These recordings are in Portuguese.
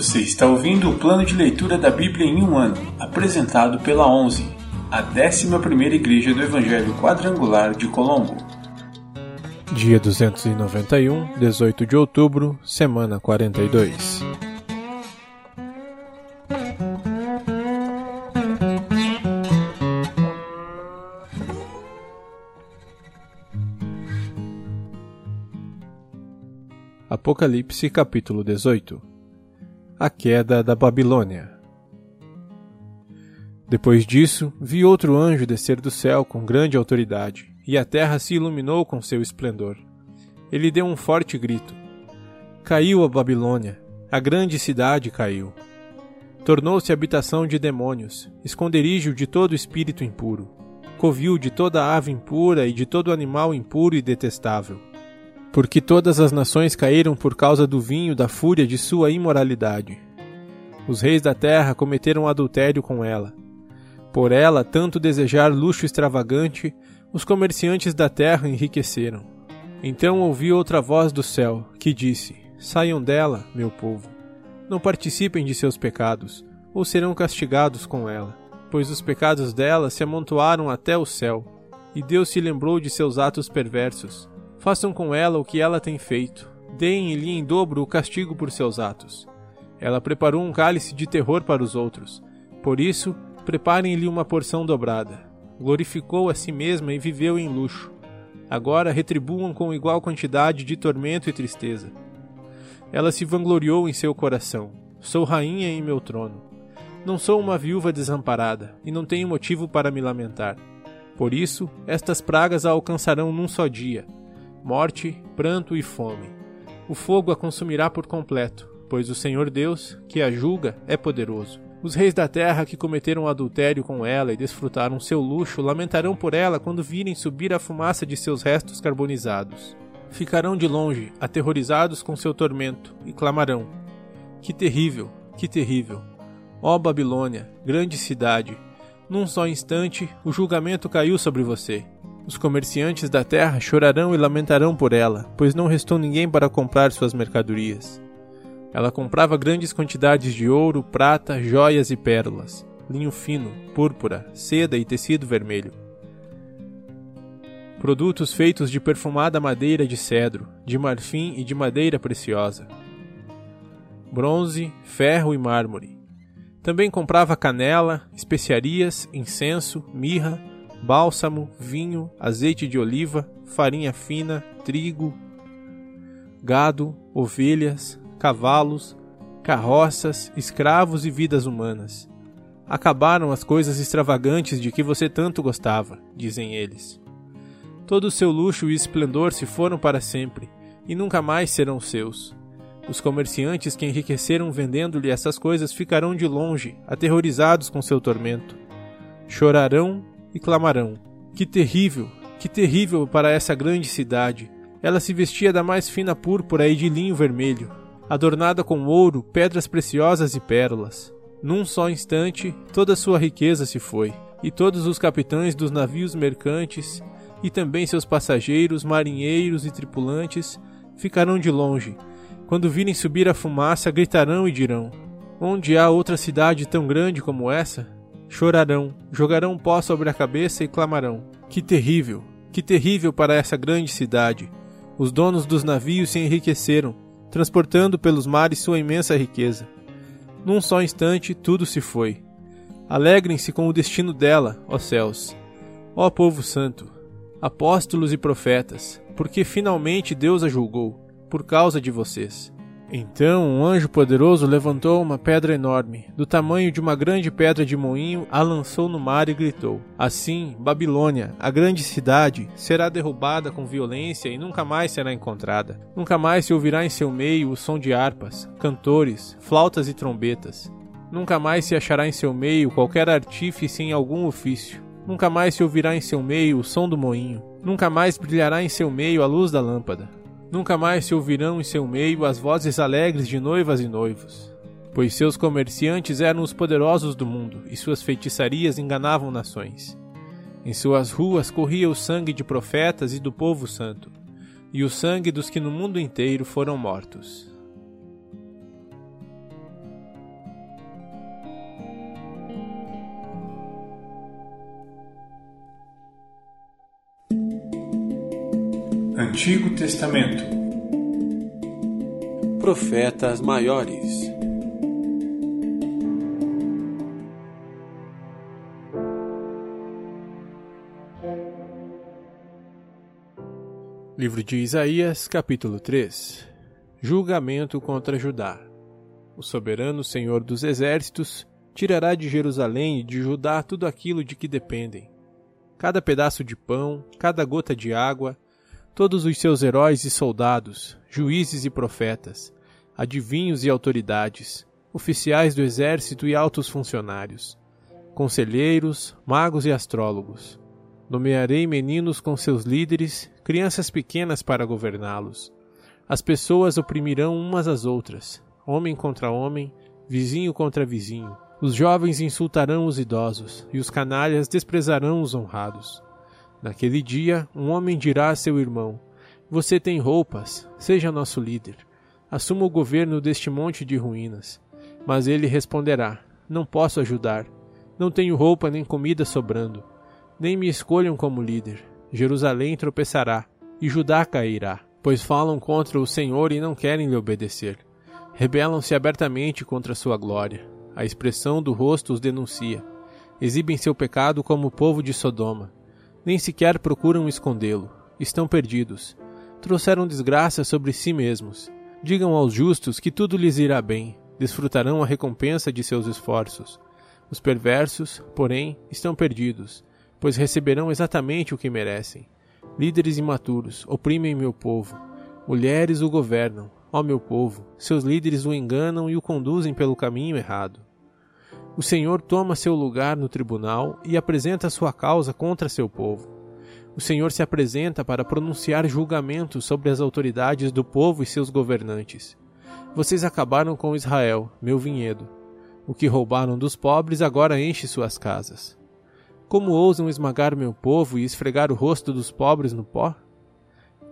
Você está ouvindo o plano de leitura da Bíblia em um ano, apresentado pela 11, a 11ª Igreja do Evangelho Quadrangular de Colombo. Dia 291, 18 de outubro, semana 42. Apocalipse capítulo 18 A queda da Babilônia Depois disso, vi outro anjo descer do céu com grande autoridade, e a terra se iluminou com seu esplendor. Ele deu um forte grito: Caiu a Babilônia, a grande cidade caiu. Tornou-se habitação de demônios, esconderijo de todo espírito impuro, covil de toda ave impura e de todo animal impuro e detestável porque todas as nações caíram por causa do vinho da fúria de sua imoralidade. Os reis da terra cometeram adultério com ela. Por ela tanto desejar luxo extravagante, os comerciantes da terra enriqueceram. Então ouvi outra voz do céu, que disse: Saiam dela, meu povo. Não participem de seus pecados, ou serão castigados com ela, pois os pecados dela se amontoaram até o céu, e Deus se lembrou de seus atos perversos. Façam com ela o que ela tem feito. Deem-lhe em dobro o castigo por seus atos. Ela preparou um cálice de terror para os outros. Por isso, preparem-lhe uma porção dobrada. Glorificou a si mesma e viveu em luxo. Agora retribuam com igual quantidade de tormento e tristeza. Ela se vangloriou em seu coração. Sou rainha em meu trono. Não sou uma viúva desamparada, e não tenho motivo para me lamentar. Por isso, estas pragas a alcançarão num só dia morte, pranto e fome. O fogo a consumirá por completo, pois o Senhor Deus, que a julga, é poderoso. Os reis da terra que cometeram adultério com ela e desfrutaram seu luxo lamentarão por ela quando virem subir a fumaça de seus restos carbonizados. Ficarão de longe, aterrorizados com seu tormento, e clamarão: Que terrível, que terrível! Ó Babilônia, grande cidade! Num só instante, o julgamento caiu sobre você. Os comerciantes da terra chorarão e lamentarão por ela, pois não restou ninguém para comprar suas mercadorias. Ela comprava grandes quantidades de ouro, prata, joias e pérolas, linho fino, púrpura, seda e tecido vermelho. Produtos feitos de perfumada madeira de cedro, de marfim e de madeira preciosa. Bronze, ferro e mármore. Também comprava canela, especiarias, incenso, mirra, bálsamo, vinho, azeite de oliva, farinha fina, trigo, gado, ovelhas, cavalos, carroças, escravos e vidas humanas. Acabaram as coisas extravagantes de que você tanto gostava, dizem eles. Todo o seu luxo e esplendor se foram para sempre, e nunca mais serão seus. Os comerciantes que enriqueceram vendendo-lhe essas coisas ficarão de longe, aterrorizados com seu tormento. Chorarão e clamarão: Que terrível, que terrível para essa grande cidade! Ela se vestia da mais fina púrpura e de linho vermelho, adornada com ouro, pedras preciosas e pérolas. Num só instante, toda sua riqueza se foi, e todos os capitães dos navios mercantes, e também seus passageiros, marinheiros e tripulantes, ficarão de longe. Quando virem subir a fumaça, gritarão e dirão: Onde há outra cidade tão grande como essa? Chorarão, jogarão pó sobre a cabeça e clamarão: Que terrível, que terrível para essa grande cidade! Os donos dos navios se enriqueceram, transportando pelos mares sua imensa riqueza. Num só instante, tudo se foi. Alegrem-se com o destino dela, ó céus. Ó povo santo, apóstolos e profetas, porque finalmente Deus a julgou, por causa de vocês. Então um anjo poderoso levantou uma pedra enorme, do tamanho de uma grande pedra de moinho, a lançou no mar e gritou: Assim, Babilônia, a grande cidade, será derrubada com violência e nunca mais será encontrada. Nunca mais se ouvirá em seu meio o som de harpas, cantores, flautas e trombetas. Nunca mais se achará em seu meio qualquer artífice em algum ofício. Nunca mais se ouvirá em seu meio o som do moinho. Nunca mais brilhará em seu meio a luz da lâmpada. Nunca mais se ouvirão em seu meio as vozes alegres de noivas e noivos, pois seus comerciantes eram os poderosos do mundo e suas feitiçarias enganavam nações. Em suas ruas corria o sangue de profetas e do povo santo, e o sangue dos que no mundo inteiro foram mortos. Antigo Testamento. Profetas Maiores. Livro de Isaías, capítulo 3 Julgamento contra Judá. O soberano Senhor dos Exércitos tirará de Jerusalém e de Judá tudo aquilo de que dependem. Cada pedaço de pão, cada gota de água, todos os seus heróis e soldados, juízes e profetas, adivinhos e autoridades, oficiais do exército e altos funcionários, conselheiros, magos e astrólogos. Nomearei meninos com seus líderes, crianças pequenas para governá-los. As pessoas oprimirão umas às outras, homem contra homem, vizinho contra vizinho. Os jovens insultarão os idosos, e os canalhas desprezarão os honrados. Naquele dia, um homem dirá a seu irmão: Você tem roupas, seja nosso líder. Assuma o governo deste monte de ruínas. Mas ele responderá: Não posso ajudar. Não tenho roupa nem comida sobrando. Nem me escolham como líder. Jerusalém tropeçará, e Judá cairá, pois falam contra o Senhor e não querem lhe obedecer. Rebelam-se abertamente contra sua glória a expressão do rosto os denuncia. Exibem seu pecado como o povo de Sodoma. Nem sequer procuram escondê-lo. Estão perdidos. Trouxeram desgraça sobre si mesmos. Digam aos justos que tudo lhes irá bem. Desfrutarão a recompensa de seus esforços. Os perversos, porém, estão perdidos, pois receberão exatamente o que merecem. Líderes imaturos oprimem meu povo. Mulheres o governam, ó meu povo. Seus líderes o enganam e o conduzem pelo caminho errado o Senhor toma seu lugar no tribunal e apresenta sua causa contra seu povo. O Senhor se apresenta para pronunciar julgamentos sobre as autoridades do povo e seus governantes. Vocês acabaram com Israel, meu vinhedo. O que roubaram dos pobres agora enche suas casas. Como ousam esmagar meu povo e esfregar o rosto dos pobres no pó?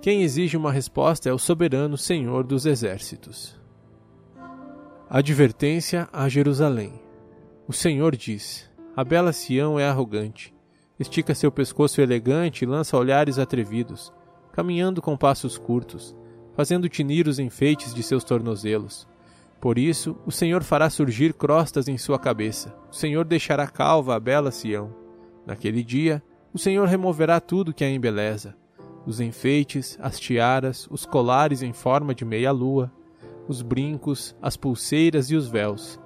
Quem exige uma resposta é o soberano Senhor dos exércitos. Advertência a Jerusalém. O Senhor diz: A bela Sião é arrogante. Estica seu pescoço elegante e lança olhares atrevidos, caminhando com passos curtos, fazendo tinir os enfeites de seus tornozelos. Por isso, o Senhor fará surgir crostas em sua cabeça. O Senhor deixará calva a bela Sião. Naquele dia, o Senhor removerá tudo que a embeleza: os enfeites, as tiaras, os colares em forma de meia-lua, os brincos, as pulseiras e os véus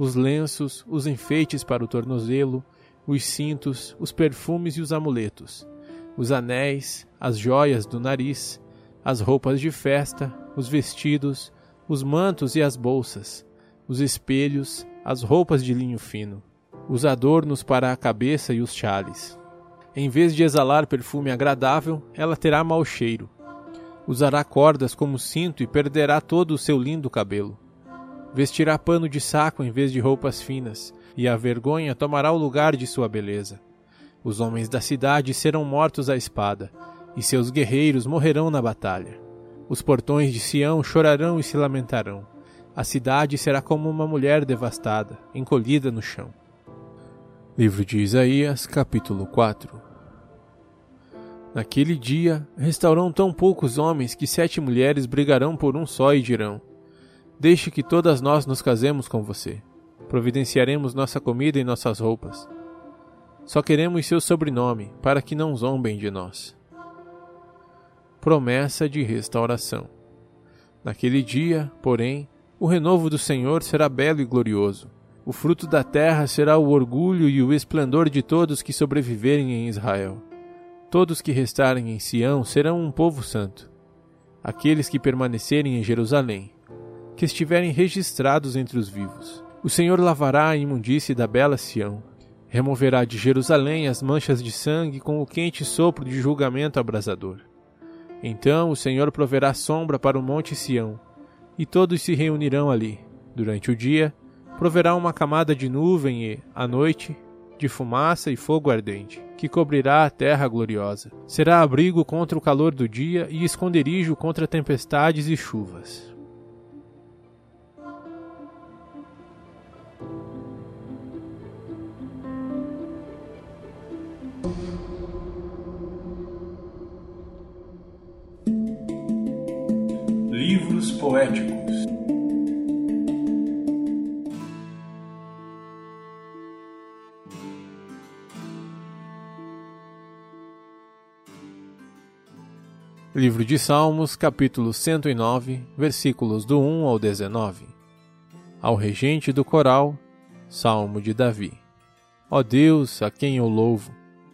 os lenços, os enfeites para o tornozelo, os cintos, os perfumes e os amuletos, os anéis, as joias do nariz, as roupas de festa, os vestidos, os mantos e as bolsas, os espelhos, as roupas de linho fino, os adornos para a cabeça e os chales. Em vez de exalar perfume agradável, ela terá mau cheiro. Usará cordas como cinto e perderá todo o seu lindo cabelo. Vestirá pano de saco em vez de roupas finas, e a vergonha tomará o lugar de sua beleza. Os homens da cidade serão mortos à espada, e seus guerreiros morrerão na batalha. Os portões de Sião chorarão e se lamentarão. A cidade será como uma mulher devastada, encolhida no chão. Livro de Isaías, capítulo 4 Naquele dia, restaurarão tão poucos homens que sete mulheres brigarão por um só e dirão: Deixe que todas nós nos casemos com você. Providenciaremos nossa comida e nossas roupas. Só queremos seu sobrenome, para que não zombem de nós. Promessa de restauração. Naquele dia, porém, o renovo do Senhor será belo e glorioso. O fruto da terra será o orgulho e o esplendor de todos que sobreviverem em Israel. Todos que restarem em Sião serão um povo santo. Aqueles que permanecerem em Jerusalém que estiverem registrados entre os vivos. O Senhor lavará a imundície da bela Sião, removerá de Jerusalém as manchas de sangue com o quente sopro de julgamento abrasador. Então o Senhor proverá sombra para o monte Sião, e todos se reunirão ali. Durante o dia, proverá uma camada de nuvem e, à noite, de fumaça e fogo ardente, que cobrirá a terra gloriosa. Será abrigo contra o calor do dia e esconderijo contra tempestades e chuvas. Livro de Salmos, capítulo 109, versículos do 1 ao 19. Ao regente do coral, Salmo de Davi. Ó Deus, a quem eu louvo,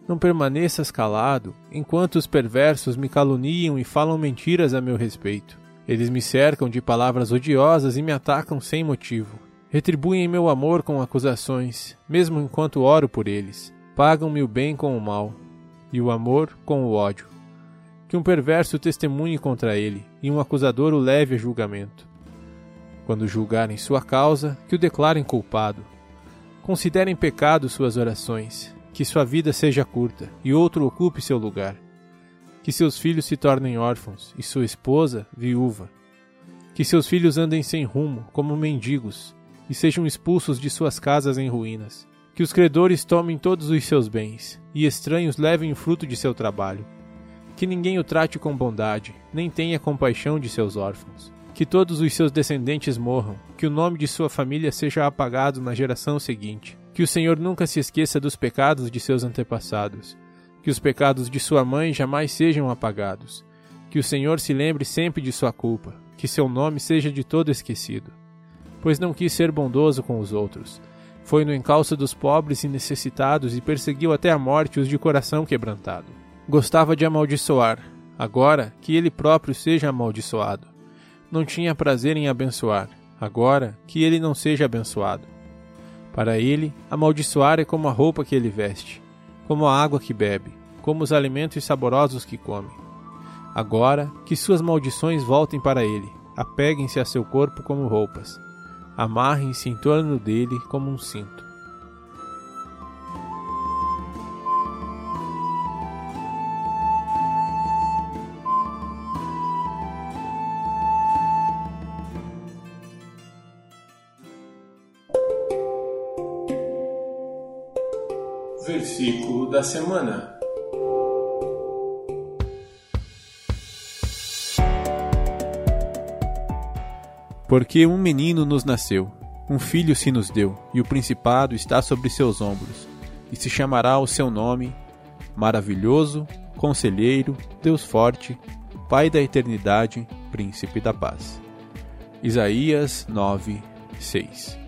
não permaneças calado, enquanto os perversos me caluniam e falam mentiras a meu respeito. Eles me cercam de palavras odiosas e me atacam sem motivo. Retribuem meu amor com acusações, mesmo enquanto oro por eles. Pagam-me o bem com o mal, e o amor com o ódio. Que um perverso testemunhe contra ele, e um acusador o leve a julgamento. Quando julgarem sua causa, que o declarem culpado. Considerem pecado suas orações, que sua vida seja curta e outro ocupe seu lugar. Que seus filhos se tornem órfãos e sua esposa viúva. Que seus filhos andem sem rumo, como mendigos, e sejam expulsos de suas casas em ruínas. Que os credores tomem todos os seus bens, e estranhos levem o fruto de seu trabalho. Que ninguém o trate com bondade, nem tenha compaixão de seus órfãos. Que todos os seus descendentes morram, que o nome de sua família seja apagado na geração seguinte que o Senhor nunca se esqueça dos pecados de seus antepassados, que os pecados de sua mãe jamais sejam apagados, que o Senhor se lembre sempre de sua culpa, que seu nome seja de todo esquecido. Pois não quis ser bondoso com os outros, foi no encalço dos pobres e necessitados e perseguiu até a morte os de coração quebrantado. Gostava de amaldiçoar, agora que ele próprio seja amaldiçoado. Não tinha prazer em abençoar, agora que ele não seja abençoado. Para ele, amaldiçoar é como a roupa que ele veste, como a água que bebe, como os alimentos saborosos que come. Agora, que suas maldições voltem para ele, apeguem-se a seu corpo como roupas, amarrem-se em torno dele como um cinto. Versículo da semana. Porque um menino nos nasceu, um filho se nos deu, e o principado está sobre seus ombros, e se chamará o seu nome Maravilhoso, Conselheiro, Deus Forte, Pai da Eternidade, Príncipe da Paz. Isaías 9, 6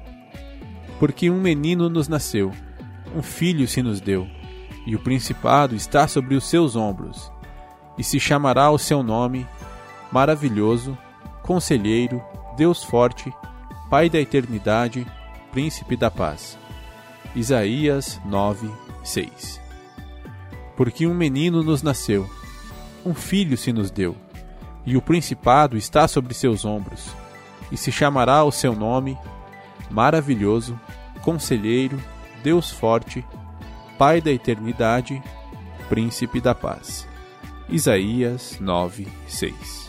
Porque um menino nos nasceu, um filho se nos deu, e o principado está sobre os seus ombros, e se chamará o seu nome Maravilhoso, Conselheiro, Deus Forte, Pai da Eternidade, Príncipe da Paz. Isaías 9, 6 Porque um menino nos nasceu, um filho se nos deu, e o principado está sobre seus ombros, e se chamará o seu nome Maravilhoso, Conselheiro, Deus forte, Pai da eternidade, Príncipe da paz. Isaías 9, 6